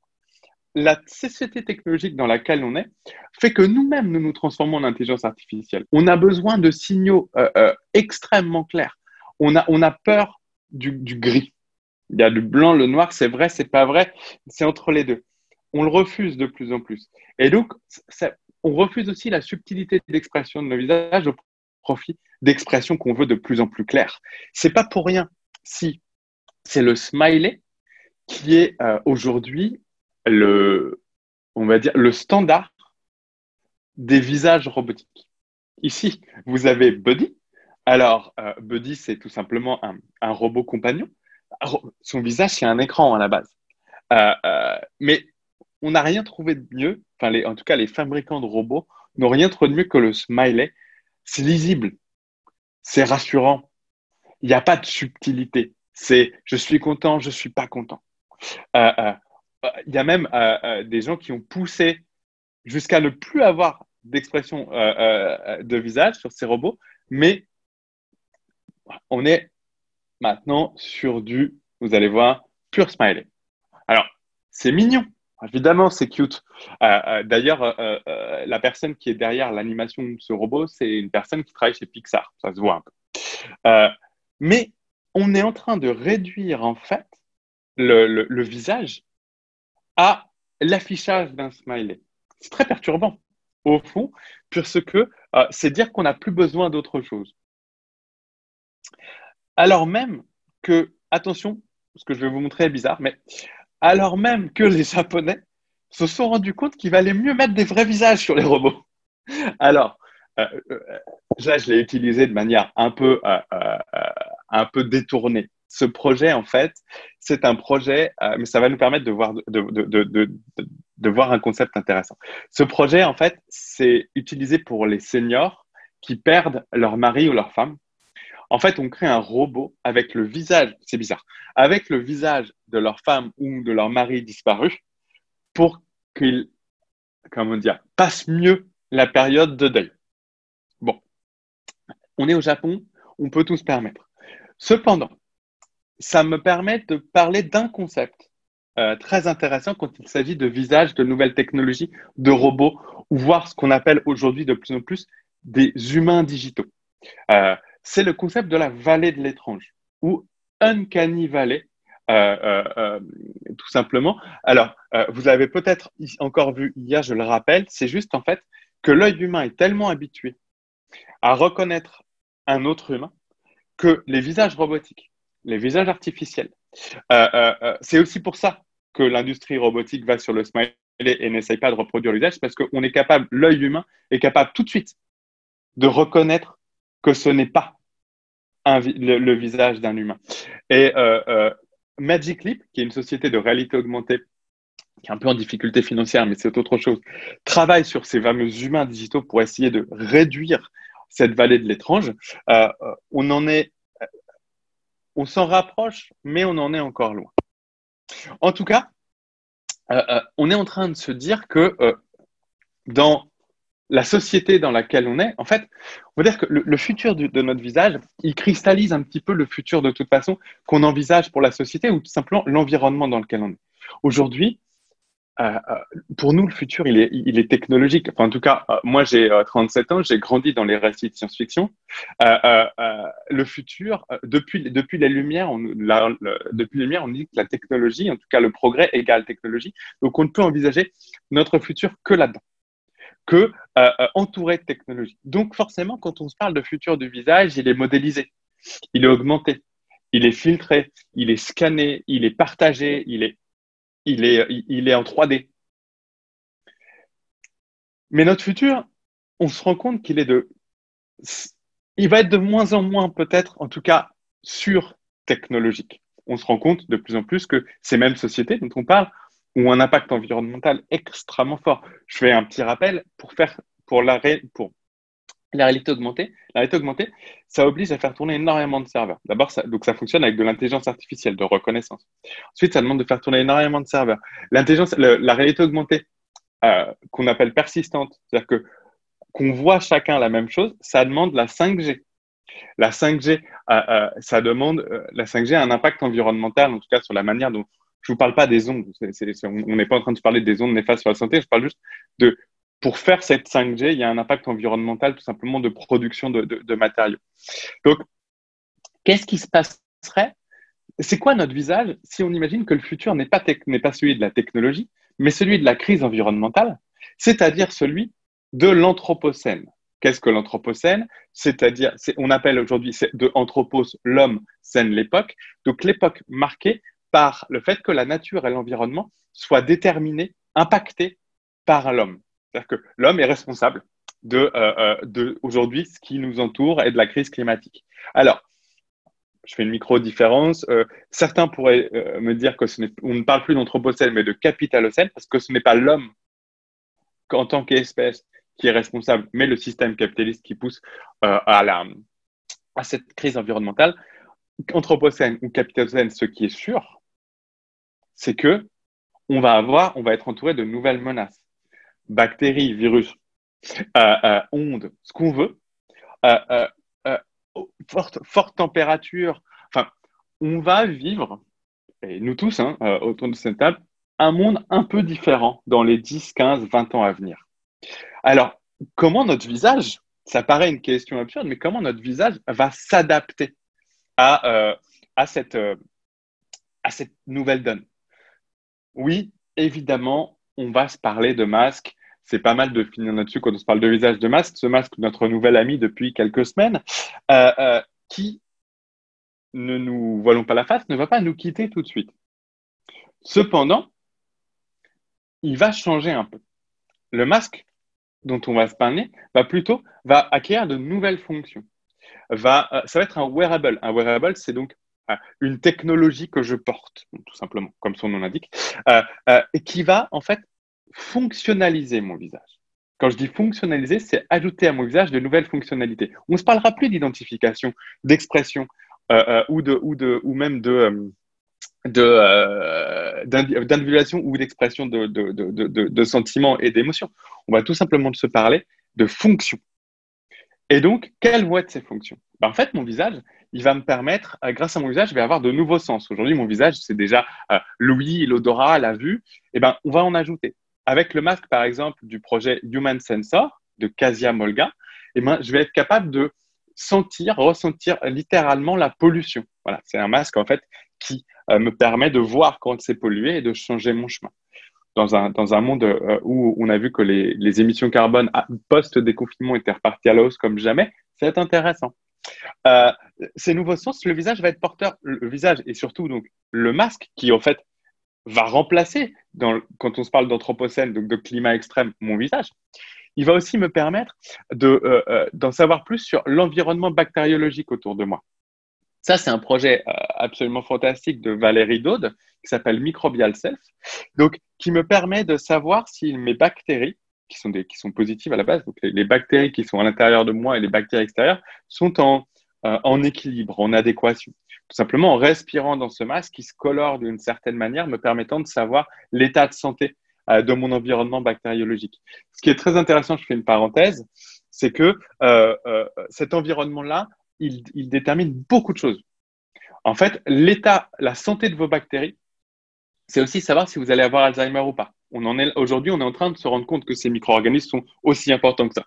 B: la société technologique dans laquelle on est fait que nous-mêmes, nous nous transformons en intelligence artificielle. On a besoin de signaux euh, euh, extrêmement clairs. On a, on a peur du, gris. Il y a du blanc, le noir, c'est vrai, c'est pas vrai, c'est entre les deux. On le refuse de plus en plus. Et donc, on refuse aussi la subtilité d'expression de nos visages au profit d'expressions qu'on veut de plus en plus claires. C'est pas pour rien si c'est le smiley qui est euh, aujourd'hui le, on va dire, le standard des visages robotiques. Ici, vous avez Buddy. Alors, euh, Buddy, c'est tout simplement un, robot compagnon. Son visage, c'est un écran à la base. Euh, euh, mais on n'a rien trouvé de mieux, enfin, en tout cas, les fabricants de robots n'ont rien trouvé de mieux que le smiley. C'est lisible, c'est rassurant, il n'y a pas de subtilité. C'est je suis content, je suis pas content il y a même euh, euh, des gens qui ont poussé jusqu'à ne plus avoir d'expression euh, de visage sur ces robots, mais on est maintenant sur du, vous allez voir, pur smiley. Alors, c'est mignon, évidemment, c'est cute. D'ailleurs, la personne qui est derrière l'animation de ce robot, c'est une personne qui travaille chez Pixar, ça se voit un peu. mais on est en train de réduire en fait le visage à l'affichage d'un smiley. C'est très perturbant, au fond, parce que euh, c'est dire qu'on n'a plus besoin d'autre chose. Alors même que, attention, ce que je vais vous montrer est bizarre, mais alors même que les Japonais se sont rendus compte qu'il valait mieux mettre des vrais visages sur les robots. Alors, euh, euh, là, je l'ai utilisé de manière un peu détournée ce projet, en fait, c'est un projet, euh, mais ça va nous permettre de voir, de, voir un concept intéressant. Ce projet, en fait, c'est utilisé pour les seniors qui perdent leur mari ou leur femme. En fait, on crée un robot avec le visage, c'est bizarre, avec le visage de leur femme ou de leur mari disparu pour qu'ils, comment dire, passent mieux la période de deuil. Bon, on est au Japon, on peut tout se permettre. Cependant, ça me permet de parler d'un concept euh, très intéressant quand il s'agit de visage, de nouvelles technologies, de robots, ou voir ce qu'on appelle aujourd'hui de plus en plus des humains digitaux. Euh, c'est le concept de la vallée de l'étrange, ou Uncanny Valley, euh, tout simplement. Alors, vous avez peut-être encore vu hier, je le rappelle, c'est juste en fait que l'œil humain est tellement habitué à reconnaître un autre humain que les visages robotiques les visages artificiels. Euh, euh, euh, c'est aussi pour ça que l'industrie robotique va sur le smiley et n'essaye pas de reproduire l'usage, parce qu'on est capable, l'œil humain est capable tout de suite de reconnaître que ce n'est pas le, visage d'un humain. Et Magic Leap, qui est une société de réalité augmentée, qui est un peu en difficulté financière, mais c'est autre chose, travaille sur ces fameux humains digitaux pour essayer de réduire cette vallée de l'étrange. on en est on s'en rapproche, mais on en est encore loin. En tout cas, euh, euh, on est en train de se dire que euh, dans la société dans laquelle on est, en fait, on va dire que le, futur de notre visage, il cristallise un petit peu le futur de toute façon qu'on envisage pour la société ou tout simplement l'environnement dans lequel on est. Aujourd'hui, euh, euh, pour nous, le futur, il est, il est technologique. Enfin, en tout cas, euh, moi, j'ai 37 ans, j'ai grandi dans les récits de science-fiction. le futur, depuis, depuis les Lumières, on, depuis les Lumières, on dit que la technologie, en tout cas le progrès égale technologie. Donc, on ne peut envisager notre futur que là-dedans, que entouré de technologie. Donc, forcément, quand on se parle de futur du visage, il est modélisé, il est augmenté, il est filtré, il est scanné, il est partagé, il est il est, il est en 3D. Mais notre futur, on se rend compte qu'il est de. Il va être de moins en moins, peut-être, en tout cas, sur technologique. on se rend compte de plus en plus que ces mêmes sociétés dont on parle ont un impact environnemental extrêmement fort. Je fais un petit rappel pour faire pour la, pour la réalité augmentée. La réalité augmentée, ça oblige à faire tourner énormément de serveurs. D'abord, ça, donc ça fonctionne avec de l'intelligence artificielle, de reconnaissance. Ensuite, ça demande de faire tourner énormément de serveurs. L'intelligence, la réalité augmentée, euh, qu'on appelle persistante, c'est-à-dire que qu'on voit chacun la même chose, ça demande la 5G. La 5G, euh, euh, ça demande la 5G a un impact environnemental, en tout cas sur la manière dont je vous parle pas des ondes. on n'est pas en train de parler des ondes néfastes sur la santé. Je parle juste de pour faire cette 5G, il y a un impact environnemental tout simplement de production de, matériaux. Donc, qu'est-ce qui se passerait? C'est quoi notre visage si on imagine que le futur n'est pas, pas celui de la technologie, mais celui de la crise environnementale, c'est-à-dire celui de l'anthropocène? Qu'est-ce que l'anthropocène? C'est-à-dire, on appelle aujourd'hui de anthropos l'homme, scène l'époque. Donc l'époque marquée par le fait que la nature et l'environnement soient déterminés, impactés par l'homme. C'est-à-dire que l'homme est responsable de, euh, euh, aujourd'hui ce qui nous entoure et de la crise climatique. Alors, je fais une micro-différence. Euh, certains pourraient me dire qu'on ne parle plus d'anthropocène, mais de capitalocène, parce que ce n'est pas l'homme en tant qu'espèce qui est responsable, mais le système capitaliste qui pousse à, à cette crise environnementale. Anthropocène ou capitalocène, ce qui est sûr, c'est que on va avoir, on va être entouré de nouvelles menaces bactéries, virus, euh, euh, ondes, ce qu'on veut, euh, forte, température. Enfin, on va vivre, et nous tous, hein, autour de cette table, un monde un peu différent dans les 10, 15, 20 ans à venir. Alors, comment notre visage, ça paraît une question absurde, mais comment notre visage va s'adapter à cette nouvelle donne? Oui, évidemment, on va se parler de masques c'est pas mal de finir là-dessus quand on se parle de visage de masque. Ce masque, notre nouvel ami depuis quelques semaines, euh, euh, qui, ne nous voilons pas la face, ne va pas nous quitter tout de suite. Cependant, il va changer un peu. Le masque dont on va se parler va plutôt va acquérir de nouvelles fonctions. Va, euh, ça va être un wearable. Un wearable, c'est donc une technologie que je porte, tout simplement, comme son nom l'indique, et qui va en fait fonctionnaliser mon visage. Quand je dis fonctionnaliser, c'est ajouter à mon visage de nouvelles fonctionnalités. On ne se parlera plus d'identification, d'expression euh, euh, ou, de, ou, de, ou même de, euh, d'individuation ou d'expression de, de, de, de, sentiments et d'émotions. On va tout simplement se parler de fonctions. Et donc, quelles vont être ces fonctions? Ben, En fait, mon visage, il va me permettre, grâce à mon visage, je vais avoir de nouveaux sens. Aujourd'hui, mon visage, c'est déjà l'ouïe, l'odorat, la vue. Et eh ben, on va en ajouter. Avec le masque, par exemple, du projet Human Sensor de Kasia Molga, eh ben, je vais être capable de sentir, ressentir littéralement la pollution. Voilà, c'est un masque en fait qui euh, me permet de voir quand c'est pollué et de changer mon chemin. Dans un, dans un monde euh, où on a vu que les, les émissions carbone post-déconfinement étaient reparties à la hausse comme jamais, c'est intéressant. Euh, ces nouveaux sens, le visage va être porteur, le visage et surtout donc le masque qui en fait va remplacer, quand on se parle d'anthropocène, donc de climat extrême, mon visage. Il va aussi me permettre euh, d'en savoir plus sur l'environnement bactériologique autour de moi. Ça, c'est un projet euh, absolument fantastique de Valérie Daude qui s'appelle Microbial Self, donc qui me permet de savoir si mes bactéries, qui sont, qui sont positives à la base, donc les, bactéries qui sont à l'intérieur de moi et les bactéries extérieures, sont en, en équilibre, en adéquation tout simplement en respirant dans ce masque qui se colore d'une certaine manière, me permettant de savoir l'état de santé euh, de mon environnement bactériologique. Ce qui est très intéressant, je fais une parenthèse, c'est que euh, euh, cet environnement-là, il, détermine beaucoup de choses. En fait, l'état, la santé de vos bactéries, c'est aussi savoir si vous allez avoir Alzheimer ou pas. On en est aujourd'hui, on est en train de se rendre compte que ces micro-organismes sont aussi importants que ça.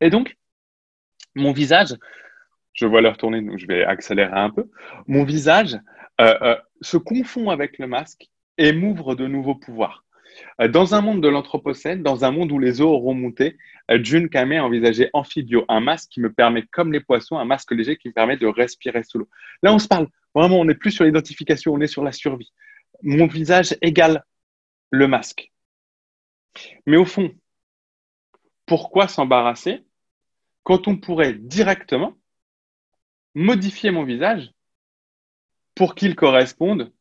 B: Et donc, mon visage, je vois leur tourner, donc je vais accélérer un peu. Mon visage euh, euh, se confond avec le masque et m'ouvre de nouveaux pouvoirs. Euh, dans un monde de l'Anthropocène, dans un monde où les eaux auront monté, June Kame a envisagé Amphibio, un masque qui me permet, comme les poissons, un masque léger qui me permet de respirer sous l'eau. Là, on se parle, vraiment, on n'est plus sur l'identification, on est sur la survie. Mon visage égale le masque. Mais au fond, pourquoi s'embarrasser quand on pourrait directement modifier mon visage pour qu'ils correspondent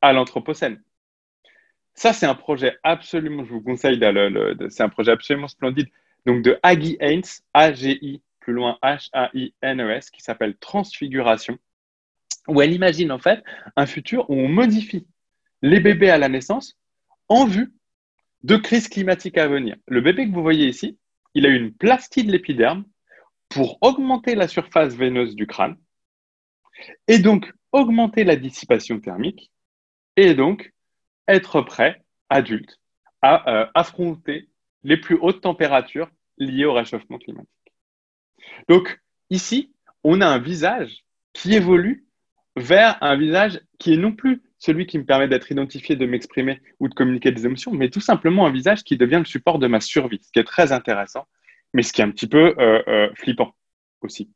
B: à l'Anthropocène? Ça, c'est un projet absolument, je vous conseille, c'est un projet absolument splendide. Donc, de Aggie Haynes, A-G-I, plus loin H-A-I-N-E-S, qui s'appelle Transfiguration, où elle imagine en fait un futur où on modifie les bébés à la naissance en vue de crises climatiques à venir. Le bébé que vous voyez ici, il a une plastie de l'épiderme pour augmenter la surface veineuse du crâne et donc augmenter la dissipation thermique et donc être prêt, adulte, à euh, affronter les plus hautes températures liées au réchauffement climatique. Donc ici, on a un visage qui évolue vers un visage qui est non plus celui qui me permet d'être identifié, de m'exprimer ou de communiquer des émotions, mais tout simplement un visage qui devient le support de ma survie, ce qui est très intéressant, mais ce qui est un petit peu euh, euh, flippant aussi.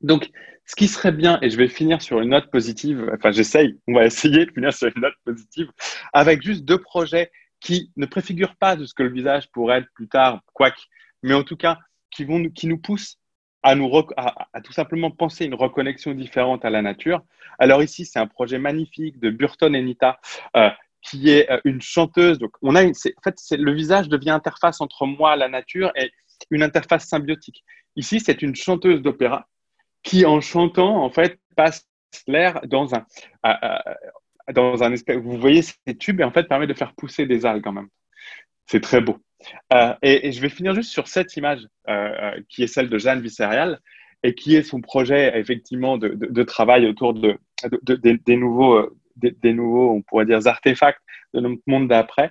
B: Donc, ce qui serait bien, et je vais finir sur une note positive, enfin j'essaye, on va essayer de finir sur une note positive, avec juste deux projets qui ne préfigurent pas de ce que le visage pourrait être plus tard, quoique, mais en tout cas qui, vont, qui nous poussent à, tout simplement penser une reconnexion différente à la nature. Alors ici, c'est un projet magnifique de Burton et Nita, euh, qui est euh, une chanteuse. Donc, on a en fait, le visage devient interface entre moi, la nature, et une interface symbiotique. Ici, c'est une chanteuse d'opéra qui, en chantant, en fait, passe l'air dans un, dans un espèce. Vous voyez ces tubes et en fait permet de faire pousser des algues quand même. C'est très beau. Euh, et, je vais finir juste sur cette image euh, euh, qui est celle de Jeanne Vissérial et qui est son projet effectivement de, de, travail autour de, des, nouveaux, des, nouveaux, on pourrait dire, artefacts de notre monde d'après.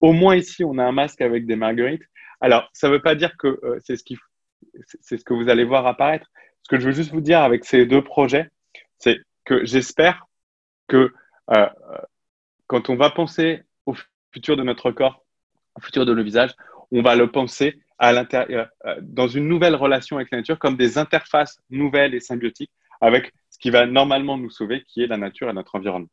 B: Au moins ici, on a un masque avec des marguerites. Alors, ça ne veut pas dire que c'est ce, qui, c'est ce que vous allez voir apparaître. Ce que je veux juste vous dire avec ces deux projets, c'est que j'espère que quand on va penser au futur de notre corps, futur de le visage, on va le penser l'intérieur, euh, dans une nouvelle relation avec la nature, comme des interfaces nouvelles et symbiotiques avec ce qui va normalement nous sauver, qui est la nature et notre environnement.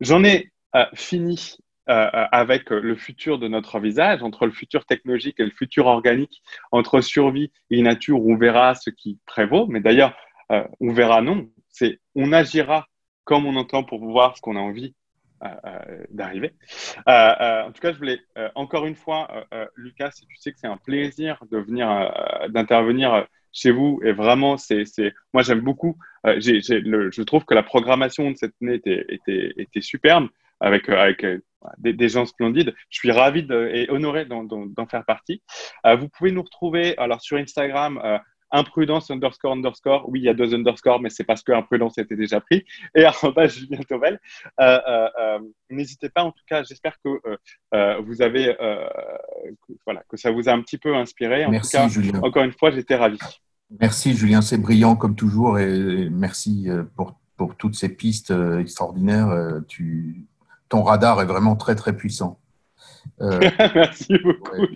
B: J'en ai euh, fini euh, avec le futur de notre visage, entre le futur technologique et le futur organique, entre survie et nature, on verra ce qui prévaut. Mais d'ailleurs, on verra non. C'est on agira comme on entend pour voir ce qu'on a envie d'arriver. Euh, euh, en tout cas, je voulais euh, encore une fois, Lucas, tu sais que c'est un plaisir de venir, d'intervenir chez vous. Et vraiment, c'est, moi, j'aime beaucoup. je trouve que la programmation de cette année était, était, était superbe avec, avec des, gens splendides. Je suis ravi et honoré d'en, faire partie. vous pouvez nous retrouver alors sur Instagram imprudence underscore underscore. Oui, il y a deux underscores, mais c'est parce que imprudence était déjà pris. Et [laughs] arroba Julien Tovel. Euh, euh, euh, n'hésitez pas, en tout cas, j'espère que vous avez, voilà, que ça vous a un petit peu inspiré. En
A: merci,
B: tout cas,
A: Julien.
B: Encore une fois, j'étais ravi.
A: Merci, Julien. C'est brillant comme toujours et merci pour, pour toutes ces pistes extraordinaires. Tu, ton radar est vraiment très, très puissant. [laughs]
B: merci beaucoup.